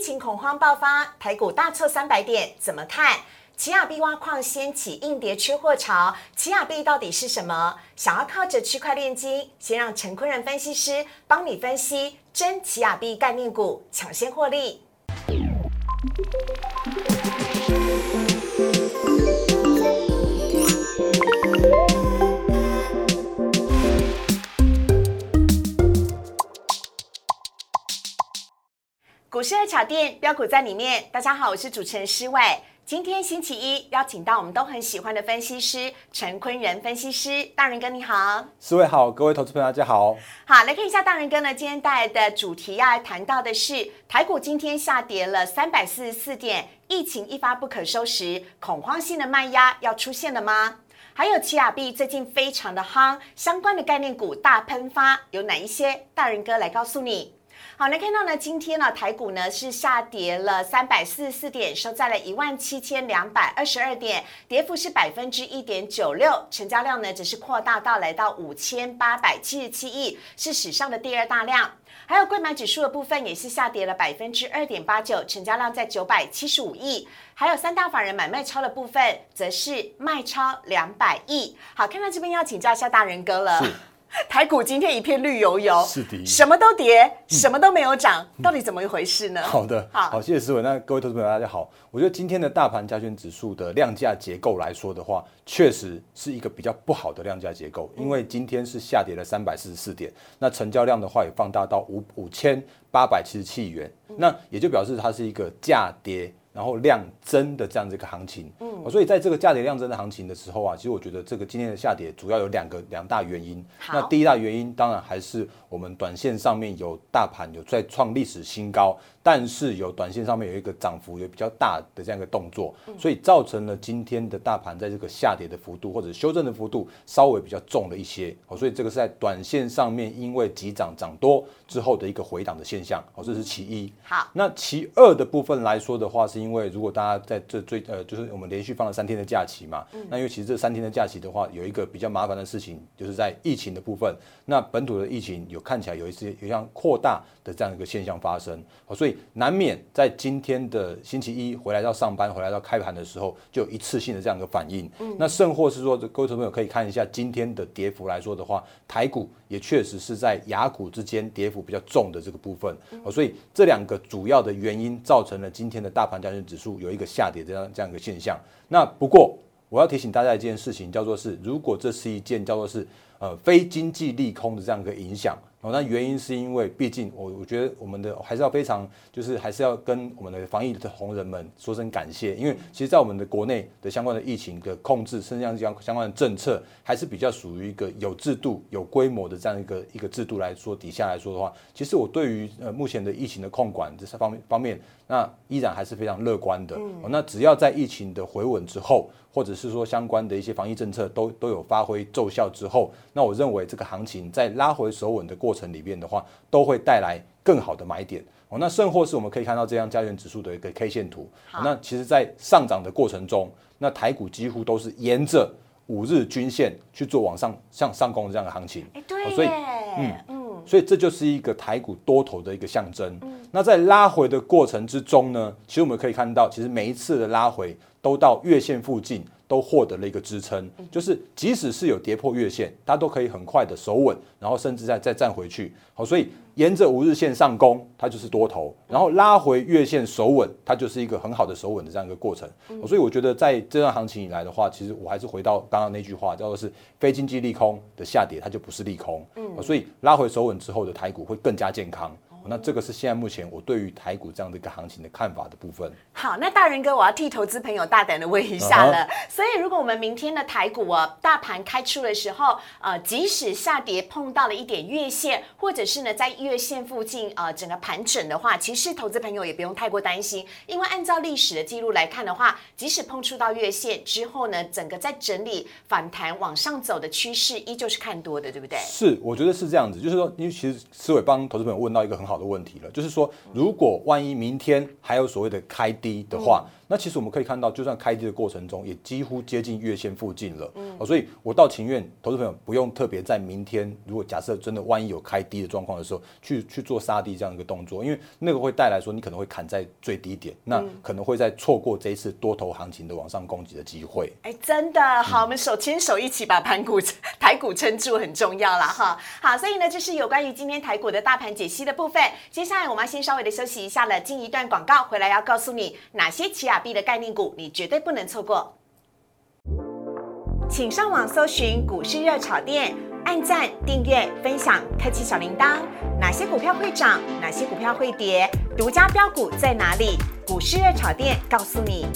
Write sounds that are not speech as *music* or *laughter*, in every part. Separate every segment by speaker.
Speaker 1: 疫情恐慌爆发，台股大挫三百点，怎么看？奇亚币挖矿掀起硬碟缺货潮，奇亚币到底是什么？想要靠着区块链金，先让陈坤仁分析师帮你分析真奇亚币概念股，抢先获利。股市的巧店标股在里面。大家好，我是主持人施伟。今天星期一，邀请到我们都很喜欢的分析师陈坤仁分析师，大人哥你好。
Speaker 2: 四位好，各位投资朋友大家好。
Speaker 1: 好，来看一下大人哥呢，今天带来的主题要谈到的是台股今天下跌了三百四十四点，疫情一发不可收拾，恐慌性的卖压要出现了吗？还有奇亚币最近非常的夯，相关的概念股大喷发，有哪一些？大人哥来告诉你。好，来看到呢，今天呢，台股呢是下跌了三百四十四点，收在了一万七千两百二十二点，跌幅是百分之一点九六，成交量呢只是扩大到来到五千八百七十七亿，是史上的第二大量。还有柜买指数的部分也是下跌了百分之二点八九，成交量在九百七十五亿。还有三大法人买卖超的部分，则是卖超两百亿。好，看到这边要请教一下大人哥了。台股今天一片绿油油，
Speaker 2: 是的，
Speaker 1: 什么都跌，什么都没有涨，到底怎么一回事呢？
Speaker 2: 好的，好，谢谢思文。那各位投资朋友大家好，我觉得今天的大盘加权指数的量价结构来说的话，确实是一个比较不好的量价结构，因为今天是下跌了三百四十四点，那成交量的话也放大到五五千八百七十七亿元，那也就表示它是一个价跌。然后量增的这样子一个行情，嗯，所以在这个价跌量增的行情的时候啊，其实我觉得这个今天的下跌主要有两个两大原因。那第一大原因当然还是我们短线上面有大盘有在创历史新高。但是有短线上面有一个涨幅有比较大的这样一个动作，所以造成了今天的大盘在这个下跌的幅度或者修正的幅度稍微比较重了一些，哦，所以这个是在短线上面因为急涨涨多之后的一个回档的现象，哦，这是其一。
Speaker 1: 好，
Speaker 2: 那其二的部分来说的话，是因为如果大家在这最呃，就是我们连续放了三天的假期嘛，那因为其实这三天的假期的话，有一个比较麻烦的事情，就是在疫情的部分，那本土的疫情有看起来有一些有像扩大的这样一个现象发生，哦，所以。难免在今天的星期一回来到上班，回来到开盘的时候，就有一次性的这样一个反应。嗯，那甚或是说，各位朋友可以看一下今天的跌幅来说的话，台股也确实是在雅股之间跌幅比较重的这个部分。哦，所以这两个主要的原因造成了今天的大盘加权指数有一个下跌这样这样一个现象。那不过我要提醒大家一件事情，叫做是如果这是一件叫做是呃非经济利空的这样一个影响。哦，那原因是因为，毕竟我我觉得我们的还是要非常，就是还是要跟我们的防疫的同仁们说声感谢，因为其实，在我们的国内的相关的疫情的控制，甚至像相相关的政策，还是比较属于一个有制度、有规模的这样一个一个制度来说底下来说的话，其实我对于呃目前的疫情的控管这方面方面，那依然还是非常乐观的。哦，那只要在疫情的回稳之后，或者是说相关的一些防疫政策都都有发挥奏效之后，那我认为这个行情在拉回手稳的过程里边的话，都会带来更好的买点哦。那甚或是我们可以看到这样加权指数的一个 K 线图，那其实在上涨的过程中，那台股几乎都是沿着五日均线去做往上向上攻的这样的行情。
Speaker 1: 哎，对，所以嗯
Speaker 2: 嗯，所以这就是一个台股多头的一个象征。那在拉回的过程之中呢，其实我们可以看到，其实每一次的拉回。都到月线附近，都获得了一个支撑，就是即使是有跌破月线，它都可以很快的守稳，然后甚至再再站回去。好，所以沿着五日线上攻，它就是多头，然后拉回月线守稳，它就是一个很好的守稳的这样一个过程。所以我觉得在这段行情以来的话，其实我还是回到刚刚那句话，叫做是非经济利空的下跌，它就不是利空。嗯，所以拉回守稳之后的台股会更加健康。那这个是现在目前我对于台股这样的一个行情的看法的部分。
Speaker 1: 好，那大人哥，我要替投资朋友大胆的问一下了。*laughs* 所以，如果我们明天的台股啊，大盘开出的时候，呃，即使下跌碰到了一点月线，或者是呢在月线附近呃整个盘整的话，其实投资朋友也不用太过担心，因为按照历史的记录来看的话，即使碰触到月线之后呢，整个在整理反弹往上走的趋势依旧是看多的，对不对？
Speaker 2: 是，我觉得是这样子，就是说，因为其实思伟帮投资朋友问到一个很好。好的问题了，就是说，如果万一明天还有所谓的开低的话，那其实我们可以看到，就算开低的过程中，也几乎接近月线附近了。嗯，所以我倒情愿投资朋友不用特别在明天，如果假设真的万一有开低的状况的时候，去去做杀低这样一个动作，因为那个会带来说你可能会砍在最低点，那可能会在错过这一次多头行情的往上攻击的机会。
Speaker 1: 哎，真的好，我们手牵手一起把盘股 *laughs* 台股撑住很重要了哈。好，所以呢，这是有关于今天台股的大盘解析的部分。接下来我们要先稍微的休息一下了，进一段广告回来要告诉你哪些奇币的概念股你绝对不能错过。请上网搜寻股市热炒店，按赞、订阅、分享，开启小铃铛。哪些股票会涨？哪些股票会跌？独家标股在哪里？股市热炒店告诉你。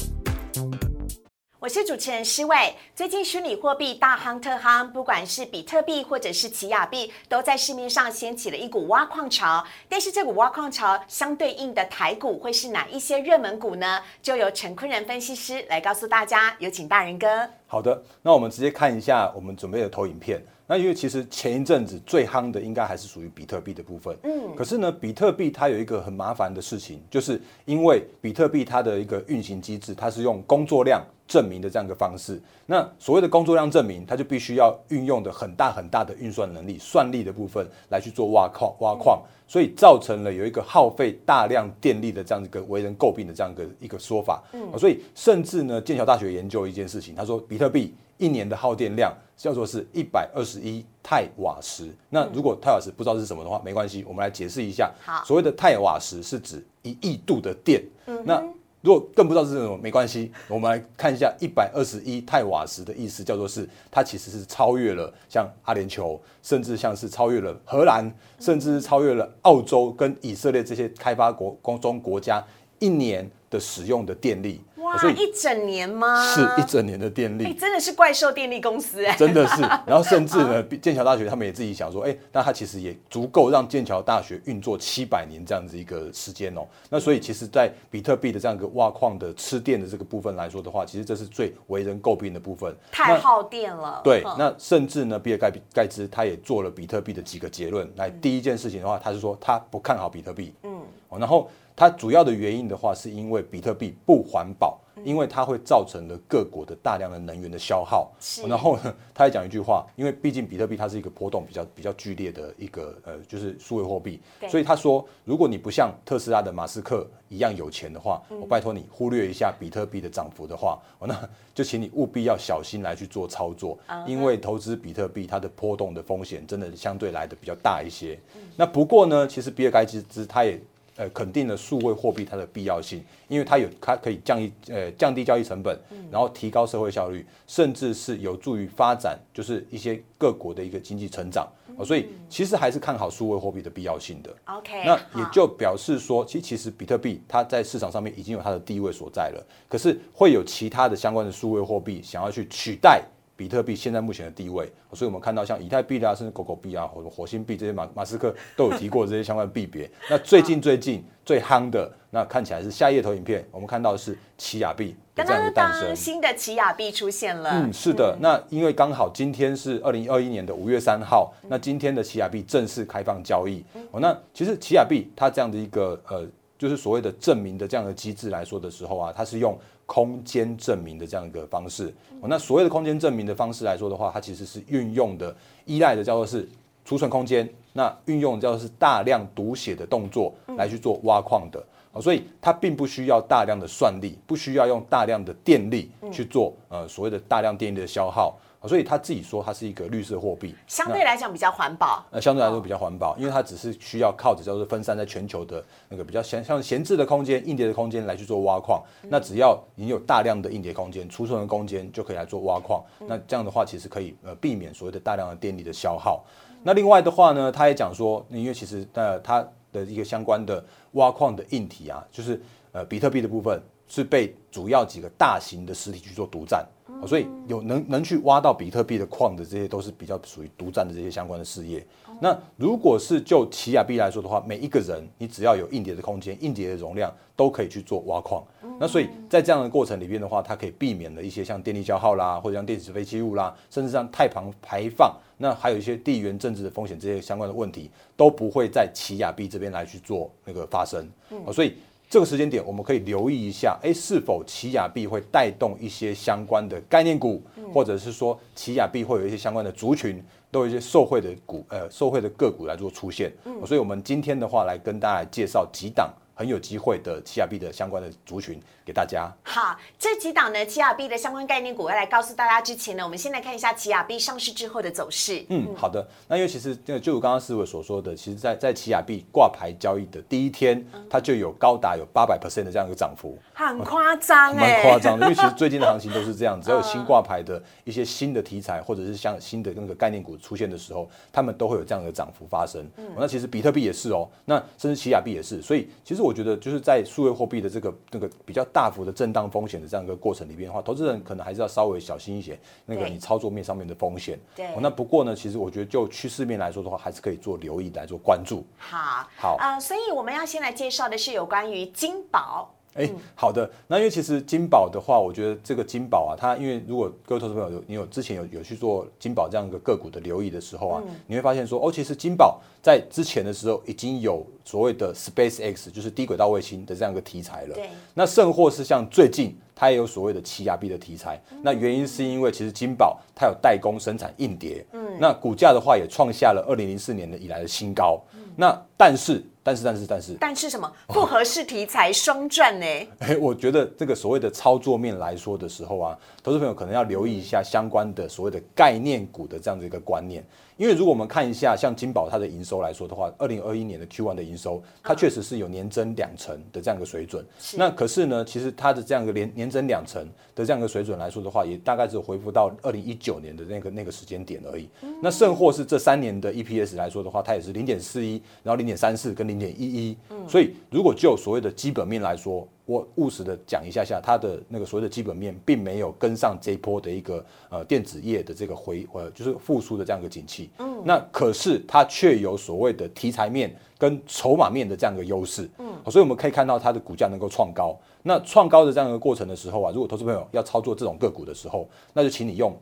Speaker 1: 我是主持人施伟。最近虚拟货币大夯特夯，不管是比特币或者是奇亚币，都在市面上掀起了一股挖矿潮。但是这股挖矿潮相对应的台股会是哪一些热门股呢？就由陈坤仁分析师来告诉大家。有请大人哥。
Speaker 2: 好的，那我们直接看一下我们准备的投影片。那因为其实前一阵子最夯的应该还是属于比特币的部分，嗯，可是呢，比特币它有一个很麻烦的事情，就是因为比特币它的一个运行机制，它是用工作量证明的这样一个方式。那所谓的工作量证明，它就必须要运用的很大很大的运算能力、算力的部分来去做挖矿、挖矿，所以造成了有一个耗费大量电力的这样一个为人诟病的这样一个一个说法。嗯，所以甚至呢，剑桥大学研究一件事情，他说比特币。一年的耗电量叫做是一百二十一太瓦时。那如果太瓦时不知道是什么的话，没关系，我们来解释一下。
Speaker 1: 好，
Speaker 2: 所谓的太瓦时是指一亿度的电。嗯，那如果更不知道是什么，没关系，我们来看一下一百二十一太瓦时的意思，叫做是它其实是超越了像阿联酋，甚至像是超越了荷兰，甚至是超越了澳洲跟以色列这些开发国中国家一年的使用的电力。
Speaker 1: 所以一整年吗？
Speaker 2: 是一整年的电力，
Speaker 1: 真的是怪兽电力公司哎，
Speaker 2: 真的是。*laughs* 然后甚至呢，剑桥大学他们也自己想说，哎，那它其实也足够让剑桥大学运作七百年这样子一个时间哦。那所以其实，在比特币的这样一个挖矿的吃电的这个部分来说的话，其实这是最为人诟病的部分，
Speaker 1: 太耗电了。
Speaker 2: 对，那甚至呢，比尔盖盖茨他也做了比特币的几个结论。来，第一件事情的话，他是说他不看好比特币。嗯，然后它主要的原因的话，是因为比特币不环保。因为它会造成了各国的大量的能源的消耗，然后呢，他还讲一句话，因为毕竟比特币它是一个波动比较比较剧烈的一个呃，就是数位货币，所以他说，如果你不像特斯拉的马斯克一样有钱的话，我拜托你忽略一下比特币的涨幅的话，那就请你务必要小心来去做操作，因为投资比特币它的波动的风险真的相对来的比较大一些。那不过呢，其实比尔盖茨他也。呃，肯定了数位货币它的必要性，因为它有它可以降一呃降低交易成本，然后提高社会效率，甚至是有助于发展，就是一些各国的一个经济成长。所以其实还是看好数位货币的必要性的。
Speaker 1: OK，
Speaker 2: 那也就表示说，其实其实比特币它在市场上面已经有它的地位所在了，可是会有其他的相关的数位货币想要去取代。比特币现在目前的地位，所以我们看到像以太币啦，甚至狗狗币啊，或者火星币这些马马斯克都有提过这些相关的币别。那最近最近最夯的，那看起来是下一页投影片，我们看到的是奇亚币这样的诞生，
Speaker 1: 新的奇亚币出现了。
Speaker 2: 嗯，是的。那因为刚好今天是二零二一年的五月三号，那今天的奇亚币正式开放交易。哦，那其实奇亚币它这样的一个呃，就是所谓的证明的这样的机制来说的时候啊，它是用。空间证明的这样一个方式，那所谓的空间证明的方式来说的话，它其实是运用的依赖的叫做是储存空间，那运用叫做是大量读写的动作来去做挖矿的，所以它并不需要大量的算力，不需要用大量的电力去做呃所谓的大量电力的消耗。所以他自己说，它是一个绿色货币，
Speaker 1: 相对来讲比较环保。
Speaker 2: 呃，相对来说比较环保，因为它只是需要靠着叫做分散在全球的那个比较闲像闲置的空间、硬碟的空间来去做挖矿。那只要你有大量的硬碟空间、储存的空间，就可以来做挖矿。那这样的话，其实可以呃避免所谓的大量的电力的消耗。那另外的话呢，他也讲说，因为其实呃它的一个相关的挖矿的硬体啊，就是呃比特币的部分是被主要几个大型的实体去做独占。所以有能能去挖到比特币的矿的这些都是比较属于独占的这些相关的事业。那如果是就奇亚币来说的话，每一个人你只要有硬碟的空间、硬碟的容量，都可以去做挖矿。那所以在这样的过程里边的话，它可以避免了一些像电力消耗啦，或者像电子废弃物啦，甚至像碳排排放，那还有一些地缘政治的风险这些相关的问题，都不会在奇亚币这边来去做那个发生。所以。这个时间点，我们可以留意一下，哎，是否奇亚币会带动一些相关的概念股，或者是说奇亚币会有一些相关的族群，都有一些受惠的股，呃，受惠的个股来做出现。所以，我们今天的话来跟大家介绍几档。很有机会的奇亚币的相关的族群给大家。
Speaker 1: 好，这几档呢奇亚币的相关概念股要来告诉大家之前呢，我们先来看一下奇亚币上市之后的走势。
Speaker 2: 嗯，好的。那因为其实就就如刚刚思伟所说的，其实在在奇亚币挂牌交易的第一天，它就有高达有八百 percent 的这样一个涨幅，
Speaker 1: 很夸张，
Speaker 2: 蛮夸张的。因为其实最近的行情都是这样，*laughs* 只要有新挂牌的一些新的题材或者是像新的那个概念股出现的时候，他们都会有这样的涨幅发生。嗯那其实比特币也是哦，那甚至奇亚币也是。所以其实我觉得就是在数位货币的这个那个比较大幅的震荡风险的这样一个过程里边的话，投资人可能还是要稍微小心一些，那个你操作面上面的风险。
Speaker 1: 对。
Speaker 2: 那不过呢，其实我觉得就趋势面来说的话，还是可以做留意来做关注。
Speaker 1: 好。
Speaker 2: 好。
Speaker 1: 呃，所以我们要先来介绍的是有关于金宝。
Speaker 2: 哎，好的。那因为其实金宝的话，我觉得这个金宝啊，它因为如果各位投资朋友有你有之前有有去做金宝这样一个个股的留意的时候啊，你会发现说，哦，其实金宝在之前的时候已经有所谓的 Space X，就是低轨道卫星的这样一个题材了。
Speaker 1: 对。
Speaker 2: 那甚或是像最近它也有所谓的奇亚币的题材，那原因是因为其实金宝它有代工生产硬碟，嗯，那股价的话也创下了二零零四年的以来的新高。那但是。但是但是但是
Speaker 1: 但是什么复合式题材双赚呢？*laughs*
Speaker 2: 哎，我觉得这个所谓的操作面来说的时候啊，投资朋友可能要留意一下相关的所谓的概念股的这样的一个观念。因为如果我们看一下像金宝它的营收来说的话，二零二一年的 Q1 的营收，它确实是有年增两成的这样一个水准。那可是呢，其实它的这样一个年年增两成的这样一个水准来说的话，也大概只有恢复到二零一九年的那个那个时间点而已。那甚或是这三年的 EPS 来说的话，它也是零点四一，然后零点三四跟零点一一。所以如果就所谓的基本面来说，我务实的讲一下下，它的那个所谓的基本面，并没有跟上这一波的一个呃电子业的这个回呃就是复苏的这样一个景气。嗯，那可是它却有所谓的题材面跟筹码面的这样一个优势。嗯，所以我们可以看到它的股价能够创高。那创高的这样一个过程的时候啊，如果投资朋友要操作这种个股的时候，那就请你用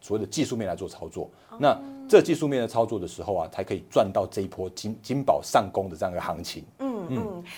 Speaker 2: 所谓的技术面来做操作。那这技术面的操作的时候啊，才可以赚到这一波金金宝上攻的这样一个行情。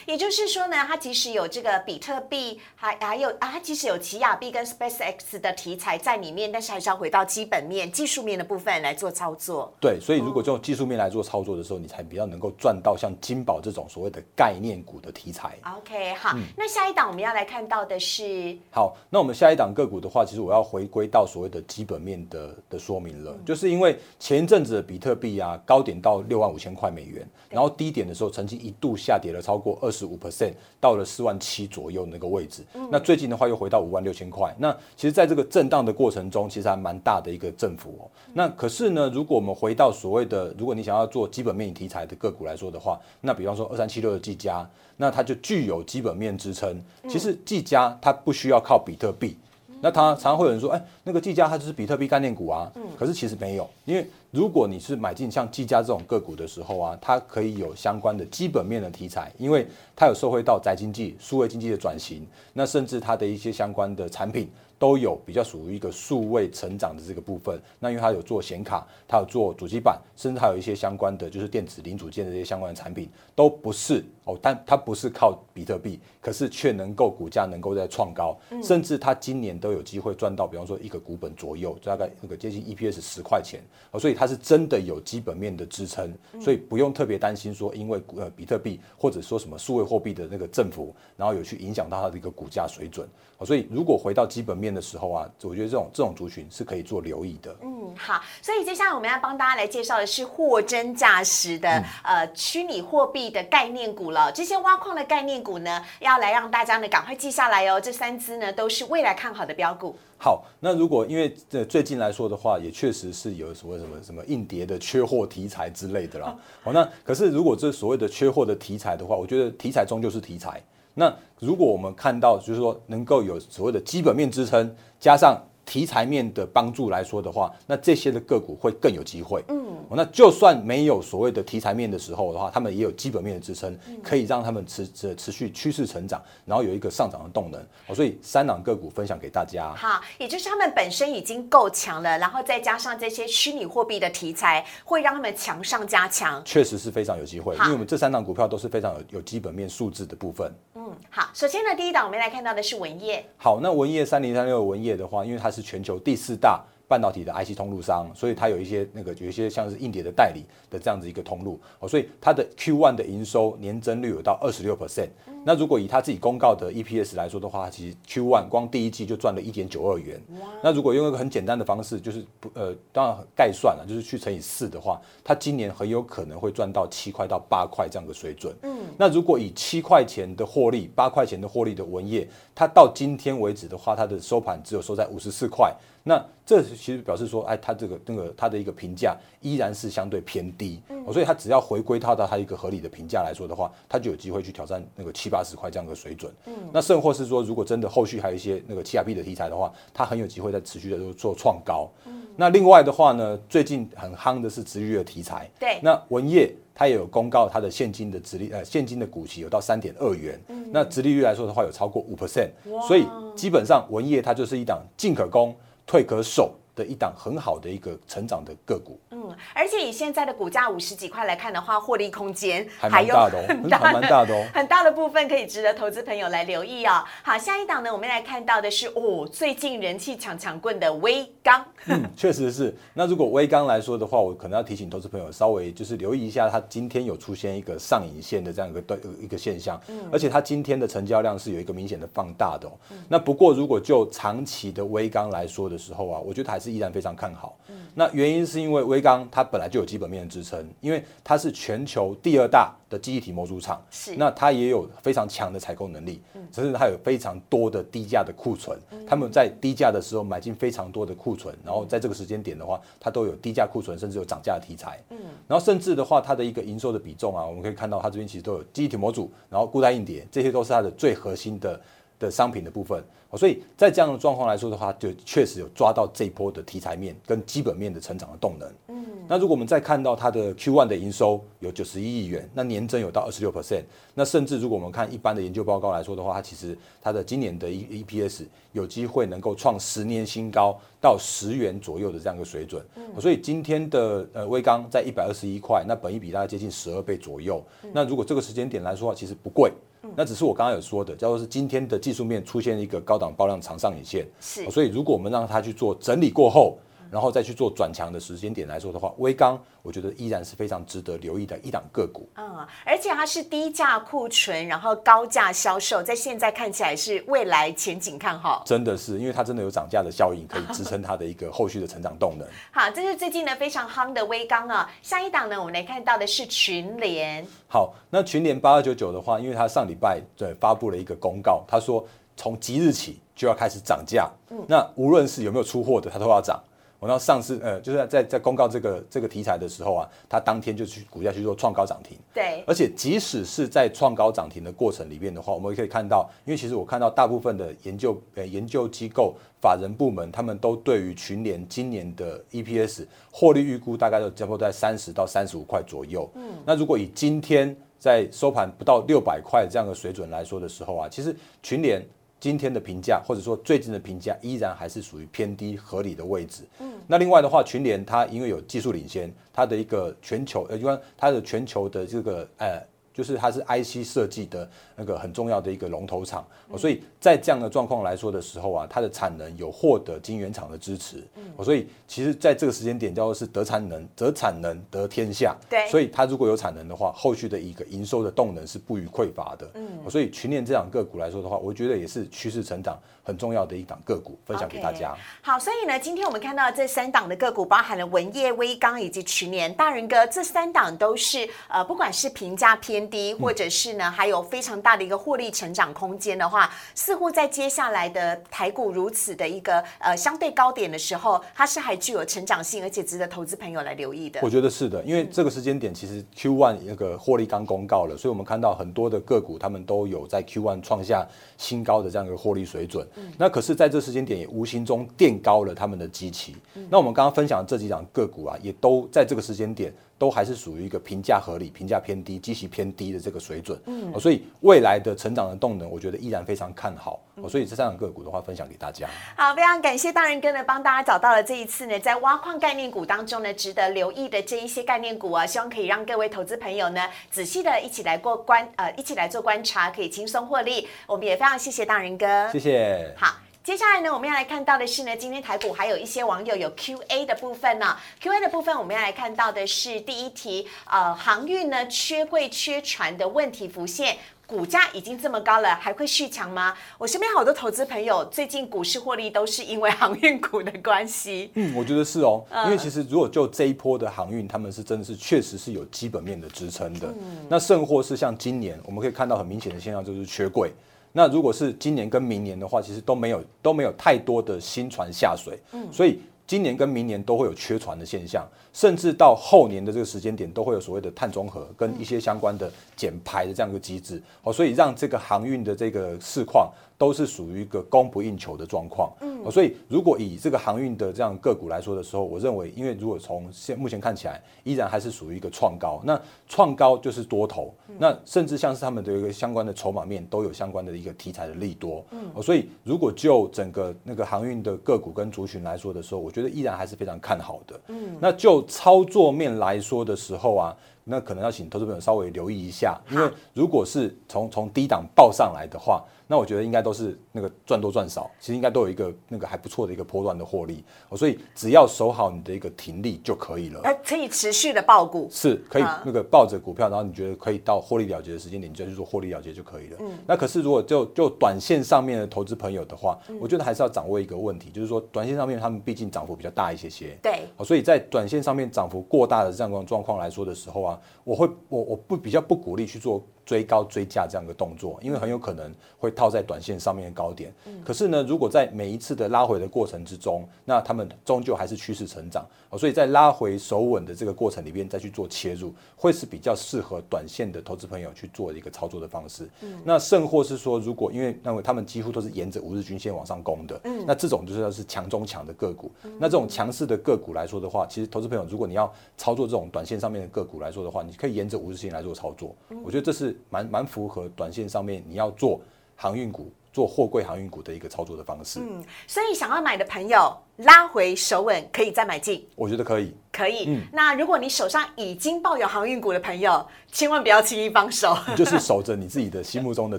Speaker 1: 也就是说呢，它即使有这个比特币，还还有啊，它即使有奇亚币跟 Space X 的题材在里面，但是还是要回到基本面、技术面的部分来做操作。
Speaker 2: 对，所以如果用技术面来做操作的时候，你才比较能够赚到像金宝这种所谓的概念股的题材。
Speaker 1: OK，好，那下一档我们要来看到的是，
Speaker 2: 好，那我们下一档个股的话，其实我要回归到所谓的基本面的的说明了，就是因为前一阵子的比特币啊，高点到六万五千块美元，然后低点的时候曾经一度下跌了超过二十五。percent 到了四万七左右那个位置，那最近的话又回到五万六千块。那其实，在这个震荡的过程中，其实还蛮大的一个振幅哦。那可是呢，如果我们回到所谓的，如果你想要做基本面题材的个股来说的话，那比方说二三七六的技嘉，那它就具有基本面支撑。其实技嘉它不需要靠比特币。那他常常会有人说，哎，那个技嘉它就是比特币概念股啊。嗯。可是其实没有，因为如果你是买进像技嘉这种个股的时候啊，它可以有相关的基本面的题材，因为它有受惠到宅经济、数位经济的转型，那甚至它的一些相关的产品。都有比较属于一个数位成长的这个部分，那因为它有做显卡，它有做主机板，甚至还有一些相关的就是电子零组件的这些相关的产品，都不是哦，但它不是靠比特币，可是却能够股价能够在创高，甚至它今年都有机会赚到，比方说一个股本左右，大概那个接近 EPS 十块钱，所以它是真的有基本面的支撑，所以不用特别担心说因为呃比特币或者说什么数位货币的那个振幅，然后有去影响到它的一个股价水准，哦，所以如果回到基本面。的时候啊，我觉得这种这种族群是可以做留意的。
Speaker 1: 嗯，好，所以接下来我们要帮大家来介绍的是货真价实的呃虚拟货币的概念股了。这些挖矿的概念股呢，要来让大家呢赶快记下来哦。这三只呢都是未来看好的标股。
Speaker 2: 好，那如果因为这最近来说的话，也确实是有所谓什么什么硬碟的缺货题材之类的啦。好，那可是如果这所谓的缺货的题材的话，我觉得题材终究是题材。那如果我们看到，就是说能够有所谓的基本面支撑，加上题材面的帮助来说的话，那这些的个股会更有机会。嗯，那就算没有所谓的题材面的时候的话，他们也有基本面的支撑，可以让他们持持持续趋势成长，然后有一个上涨的动能。哦，所以三档个股分享给大家。
Speaker 1: 好，也就是他们本身已经够强了，然后再加上这些虚拟货币的题材，会让他们强上加强。
Speaker 2: 确实是非常有机会，因为我们这三档股票都是非常有有基本面数字的部分。
Speaker 1: 嗯，好，首先呢，第一档我们来看到的是文业。
Speaker 2: 好，那文业三零三六文业的话，因为它是全球第四大半导体的 IC 通路商，所以它有一些那个有一些像是硬碟的代理的这样子一个通路哦，所以它的 Q1 的营收年增率有到二十六 percent。那如果以他自己公告的 EPS 来说的话，其实 Q1 光第一季就赚了一点九二元。那如果用一个很简单的方式，就是不呃，当然概算了，就是去乘以四的话，他今年很有可能会赚到七块到八块这样的水准。嗯，那如果以七块钱的获利、八块钱的获利的文业，它到今天为止的话，它的收盘只有收在五十四块。那这其实表示说，哎，它这个那个它的一个评价依然是相对偏低，所以它只要回归到到它一个合理的评价来说的话，它就有机会去挑战那个七八十块这样的水准。嗯，那甚或是说，如果真的后续还有一些那个七 R B 的题材的话，它很有机会在持续的做做创高。嗯，那另外的话呢，最近很夯的是殖利率的题材。
Speaker 1: 对，
Speaker 2: 那文业它也有公告它的现金的殖利呃现金的股息有到三点二元，那殖利率来说的话有超过五 percent，所以基本上文业它就是一档进可攻。退可守的一档很好的一个成长的个股，
Speaker 1: 嗯，而且以现在的股价五十几块来看的话，获利空间
Speaker 2: 还蛮大的哦，还蛮大的哦，*laughs*
Speaker 1: 很大的部分可以值得投资朋友来留意哦。好，下一档呢，我们来看到的是哦，最近人气抢抢棍的微钢，*laughs*
Speaker 2: 嗯，确实是。那如果微钢来说的话，我可能要提醒投资朋友稍微就是留意一下，它今天有出现一个上影线的这样一个对一个现象，嗯，而且它今天的成交量是有一个明显的放大的。那不过如果就长期的微钢来说的时候啊，我觉得还是依然非常看好。那原因是因为微刚它本来就有基本面的支撑，因为它是全球第二大的记忆体模组厂，
Speaker 1: 是
Speaker 2: 那它也有非常强的采购能力，甚至它有非常多的低价的库存。他们在低价的时候买进非常多的库存，然后在这个时间点的话，它都有低价库存，甚至有涨价的题材。嗯，然后甚至的话，它的一个营收的比重啊，我们可以看到它这边其实都有记忆体模组，然后固态硬碟，这些都是它的最核心的。的商品的部分，所以在这样的状况来说的话，就确实有抓到这一波的题材面跟基本面的成长的动能。嗯，那如果我们再看到它的 Q1 的营收有九十一亿元，那年增有到二十六 percent，那甚至如果我们看一般的研究报告来说的话，它其实它的今年的 E EPS 有机会能够创十年新高，到十元左右的这样一个水准。嗯，所以今天的呃微钢在一百二十一块，那本一比大概接近十二倍左右。那如果这个时间点来说的话，其实不贵。那只是我刚刚有说的，叫做是今天的技术面出现一个高档爆量长上影线，
Speaker 1: 是，
Speaker 2: 所以如果我们让它去做整理过后。然后再去做转强的时间点来说的话，微钢我觉得依然是非常值得留意的一档个股。
Speaker 1: 嗯，而且它是低价库存，然后高价销售，在现在看起来是未来前景看好。
Speaker 2: 真的是，因为它真的有涨价的效应，可以支撑它的一个后续的成长动能。*laughs*
Speaker 1: 好，这是最近呢非常夯的微钢啊。下一档呢，我们来看到的是群联。
Speaker 2: 好，那群联八二九九的话，因为它上礼拜对发布了一个公告，他说从即日起就要开始涨价。嗯，那无论是有没有出货的，它都要涨。我到上市呃，就是在在公告这个这个题材的时候啊，它当天就去股价去做创高涨停。
Speaker 1: 对。
Speaker 2: 而且即使是在创高涨停的过程里面的话，我们也可以看到，因为其实我看到大部分的研究呃研究机构、法人部门，他们都对于群联今年的 EPS 获利预估大概都差不多在三十到三十五块左右。嗯。那如果以今天在收盘不到六百块这样的水准来说的时候啊，其实群联。今天的评价，或者说最近的评价，依然还是属于偏低合理的位置。嗯，那另外的话，群联它因为有技术领先，它的一个全球呃，因为它的全球的这个呃。就是它是 IC 设计的那个很重要的一个龙头厂，所以在这样的状况来说的时候啊，它的产能有获得晶圆厂的支持，所以其实在这个时间点叫做是得产能，得产能得天下，
Speaker 1: 对，
Speaker 2: 所以它如果有产能的话，后续的一个营收的动能是不予匮乏的，嗯，所以群联这两个股来说的话，我觉得也是趋势成长很重要的一档个股，分享给大家。
Speaker 1: 好，所以呢，今天我们看到这三档的个股，包含了文业、威钢以及群联，大人哥这三档都是呃，不管是评价偏。低，或者是呢还有非常大的一个获利成长空间的话，似乎在接下来的台股如此的一个呃相对高点的时候，它是还具有成长性，而且值得投资朋友来留意的。
Speaker 2: 我觉得是的，因为这个时间点其实 Q one 那个获利刚公告了，所以我们看到很多的个股他们都有在 Q one 创下新高的这样一个获利水准。那可是在这时间点也无形中垫高了他们的基期。那我们刚刚分享的这几档个股啊，也都在这个时间点。都还是属于一个评价合理、评价偏低、基期偏低的这个水准，嗯，所以未来的成长的动能，我觉得依然非常看好。所以这三档个股的话，分享给大家。
Speaker 1: 好，非常感谢大人哥呢，帮大家找到了这一次呢，在挖矿概念股当中呢，值得留意的这一些概念股啊，希望可以让各位投资朋友呢，仔细的一起来过观，呃，一起来做观察，可以轻松获利。我们也非常谢谢大人哥，
Speaker 2: 谢谢。
Speaker 1: 好。接下来呢，我们要来看到的是呢，今天台股还有一些网友有 Q A 的部分呢。Q A 的部分，我们要来看到的是第一题，呃，航运呢缺柜缺船的问题浮现，股价已经这么高了，还会续强吗？我身边好多投资朋友最近股市获利都是因为航运股的关系。
Speaker 2: 嗯，我觉得是哦，因为其实如果就这一波的航运，他们是真的是确实是有基本面的支撑的。那甚或是像今年，我们可以看到很明显的现象就是缺柜。那如果是今年跟明年的话，其实都没有都没有太多的新船下水，嗯，所以今年跟明年都会有缺船的现象，甚至到后年的这个时间点都会有所谓的碳中和跟一些相关的减排的这样一个机制，好，所以让这个航运的这个市况。都是属于一个供不应求的状况，嗯，所以如果以这个航运的这样个股来说的时候，我认为，因为如果从现目前看起来，依然还是属于一个创高，那创高就是多头，那甚至像是他们的一个相关的筹码面都有相关的一个题材的利多，嗯，所以如果就整个那个航运的个股跟族群来说的时候，我觉得依然还是非常看好的，嗯，那就操作面来说的时候啊。那可能要请投资朋友稍微留意一下，因为如果是从从低档报上来的话，那我觉得应该都是那个赚多赚少，其实应该都有一个那个还不错的一个波段的获利，所以只要守好你的一个停利就可以了。
Speaker 1: 呃，可以持续的报股，
Speaker 2: 是可以那个抱着股票，然后你觉得可以到获利了结的时间点，你就去做获利了结就可以了。嗯，那可是如果就就短线上面的投资朋友的话，我觉得还是要掌握一个问题，就是说短线上面他们毕竟涨幅比较大一些些，
Speaker 1: 对，
Speaker 2: 所以在短线上面涨幅过大的这样状况来说的时候啊，我会。我我不比较不鼓励去做。追高追价这样的动作，因为很有可能会套在短线上面的高点。嗯，可是呢，如果在每一次的拉回的过程之中，那他们终究还是趋势成长哦，所以在拉回手稳的这个过程里边再去做切入，会是比较适合短线的投资朋友去做一个操作的方式。嗯，那甚或是说，如果因为那么他们几乎都是沿着五日均线往上攻的，嗯，那这种就是要是强中强的个股。那这种强势的个股来说的话，其实投资朋友如果你要操作这种短线上面的个股来说的话，你可以沿着五日线来做操作。我觉得这是。蛮蛮符合短线上面你要做航运股、做货柜航运股的一个操作的方式。嗯，
Speaker 1: 所以想要买的朋友。拉回手稳可以再买进，
Speaker 2: 我觉得可以，
Speaker 1: 可以。嗯，那如果你手上已经抱有航运股的朋友，千万不要轻易放手，
Speaker 2: 就是守着你自己的心目中的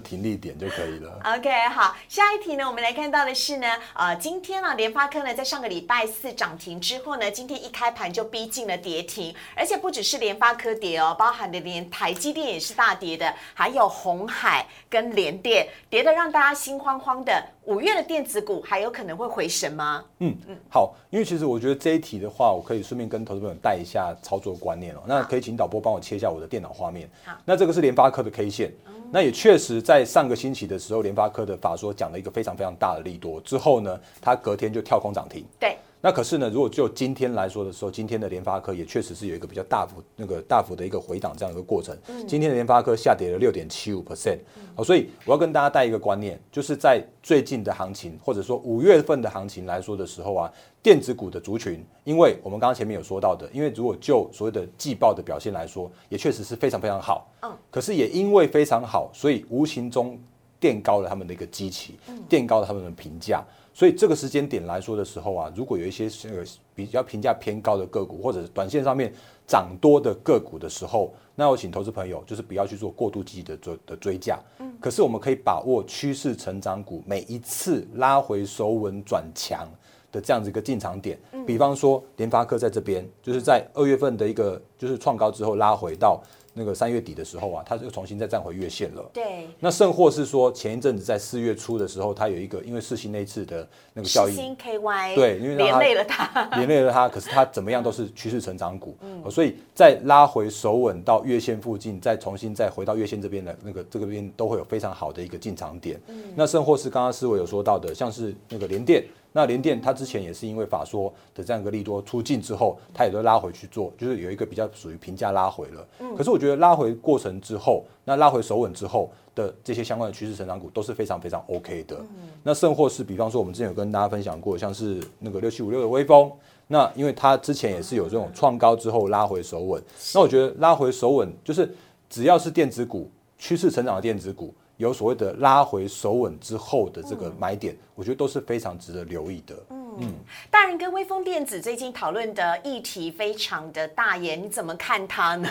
Speaker 2: 停利点就可以了。*laughs*
Speaker 1: OK，好，下一题呢，我们来看到的是呢，呃，今天呢，联发科呢，在上个礼拜四涨停之后呢，今天一开盘就逼近了跌停，而且不只是联发科跌哦，包含的连台积电也是大跌的，还有红海跟联电跌的让大家心慌慌的。五月的电子股还有可能会回升吗？
Speaker 2: 嗯嗯。好，因为其实我觉得这一题的话，我可以顺便跟投资朋友带一下操作观念哦。那可以请导播帮我切一下我的电脑画面。好，那这个是联发科的 K 线，那也确实在上个星期的时候，联发科的法说讲了一个非常非常大的利多，之后呢，它隔天就跳空涨停。
Speaker 1: 对。
Speaker 2: 那可是呢，如果就今天来说的时候，今天的联发科也确实是有一个比较大幅、那个大幅的一个回档这样一个过程。今天的联发科下跌了六点七五 percent。好，所以我要跟大家带一个观念，就是在最近的行情，或者说五月份的行情来说的时候啊，电子股的族群，因为我们刚刚前面有说到的，因为如果就所谓的季报的表现来说，也确实是非常非常好。嗯。可是也因为非常好，所以无形中垫高了他们的一个基期，垫高了他们的评价。所以这个时间点来说的时候啊，如果有一些呃比较评价偏高的个股，或者是短线上面涨多的个股的时候，那我请投资朋友就是不要去做过度积极的追的追价。嗯。可是我们可以把握趋势成长股每一次拉回收稳转强的这样子一个进场点。嗯。比方说联发科在这边，就是在二月份的一个就是创高之后拉回到那个三月底的时候啊，它又重新再站回月线了。
Speaker 1: 对，
Speaker 2: 那甚或是说前一阵子在四月初的时候，它有一个因为四新那一次的那个效应
Speaker 1: ，KY
Speaker 2: 对因为
Speaker 1: 连累了它，*laughs*
Speaker 2: 连累了它，可是它怎么样都是趋势成长股，嗯所以在拉回守稳到月线附近，再重新再回到月线这边的那个这个边都会有非常好的一个进场点。那甚或是刚刚思维有说到的，像是那个联电。那联电它之前也是因为法说的这样一个利多出尽之后，它也都拉回去做，就是有一个比较属于平价拉回了。可是我觉得觉得拉回过程之后，那拉回守稳之后的这些相关的趋势成长股都是非常非常 OK 的。那甚或是比方说我们之前有跟大家分享过，像是那个六七五六的微风，那因为它之前也是有这种创高之后拉回守稳，那我觉得拉回守稳就是只要是电子股趋势成长的电子股。有所谓的拉回守稳之后的这个买点，我觉得都是非常值得留意的。
Speaker 1: 嗯，大人跟微风电子最近讨论的议题非常的大耶，你怎么看它呢？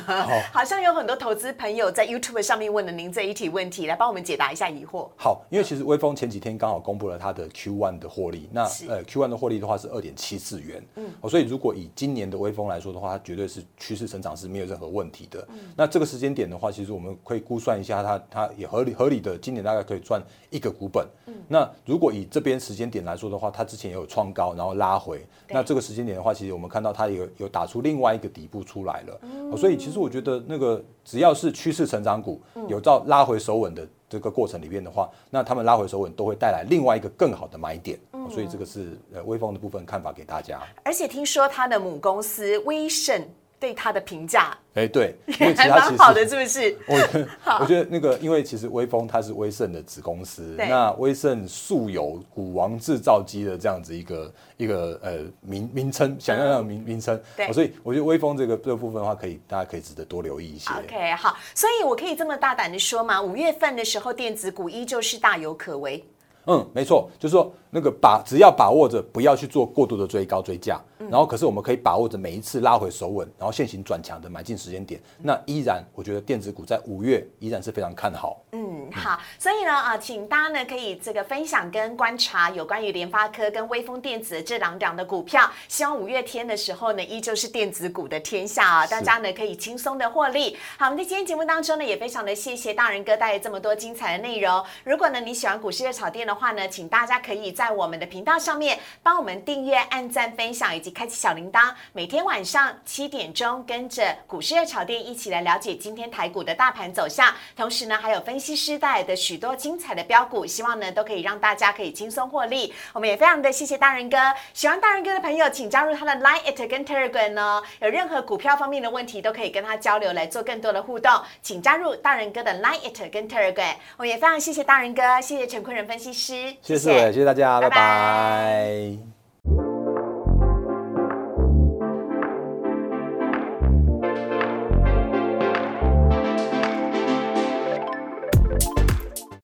Speaker 1: 好 *laughs* 像有很多投资朋友在 YouTube 上面问了您这一题问题，来帮我们解答一下疑惑。
Speaker 2: 好，因为其实微风前几天刚好公布了它的 Q1 的获利，那呃 Q1 的获利的话是二点七四元，嗯，所以如果以今年的微风来说的话，它绝对是趋势成长是没有任何问题的。那这个时间点的话，其实我们可以估算一下，它它也合理合理的，今年大概可以赚一个股本。嗯那如果以这边时间点来说的话，它之前也有创高，然后拉回。那这个时间点的话，其实我们看到它有有打出另外一个底部出来了。所以其实我觉得那个只要是趋势成长股，有照拉回首稳的这个过程里面的话，那他们拉回首稳都会带来另外一个更好的买点。所以这个是呃微风的部分看法给大家。
Speaker 1: 而且听说它的母公司威盛对他的评价。
Speaker 2: 哎，对，*laughs*
Speaker 1: 还蛮好的，是不是？
Speaker 2: 我 *laughs* 我觉得那个，因为其实威风它是威盛的子公司，那威盛素有“股王制造机”的这样子一个一个呃名名称，想要的名名称，对，所以我觉得威风这个这个部分的话，可以大家可以值得多留意一些。
Speaker 1: OK，好，所以我可以这么大胆的说嘛，五月份的时候，电子股依旧是大有可为。
Speaker 2: 嗯，没错，就是说那个把只要把握着不要去做过度的追高追价，然后可是我们可以把握着每一次拉回手稳，然后现行转强的买进时间点，那依然我觉得电子股在五月依然是非常看好。
Speaker 1: 嗯，好，所以呢啊，请大家呢可以这个分享跟观察有关于联发科跟微风电子这两档的股票，希望五月天的时候呢依旧是电子股的天下啊，大家呢可以轻松的获利。好，我们在今天节目当中呢也非常的谢谢大人哥带来这么多精彩的内容。如果呢你喜欢股市的炒店的话呢，请大家可以在我们的频道上面帮我们订阅、按赞、分享以及开启小铃铛，每天晚上七点钟跟着股市热炒店一起来了解今天台股的大盘走向，同时呢还有分析师带来的许多精彩的标股，希望呢都可以让大家可以轻松获利。我们也非常的谢谢大人哥，喜欢大人哥的朋友请加入他的 Line it 跟 Telegram 哦，有任何股票方面的问题都可以跟他交流来做更多的互动，请加入大人哥的 Line it 跟 Telegram。我们也非常谢谢大人哥，谢谢陈坤仁分析师。
Speaker 2: 谢谢，谢谢大家，拜拜。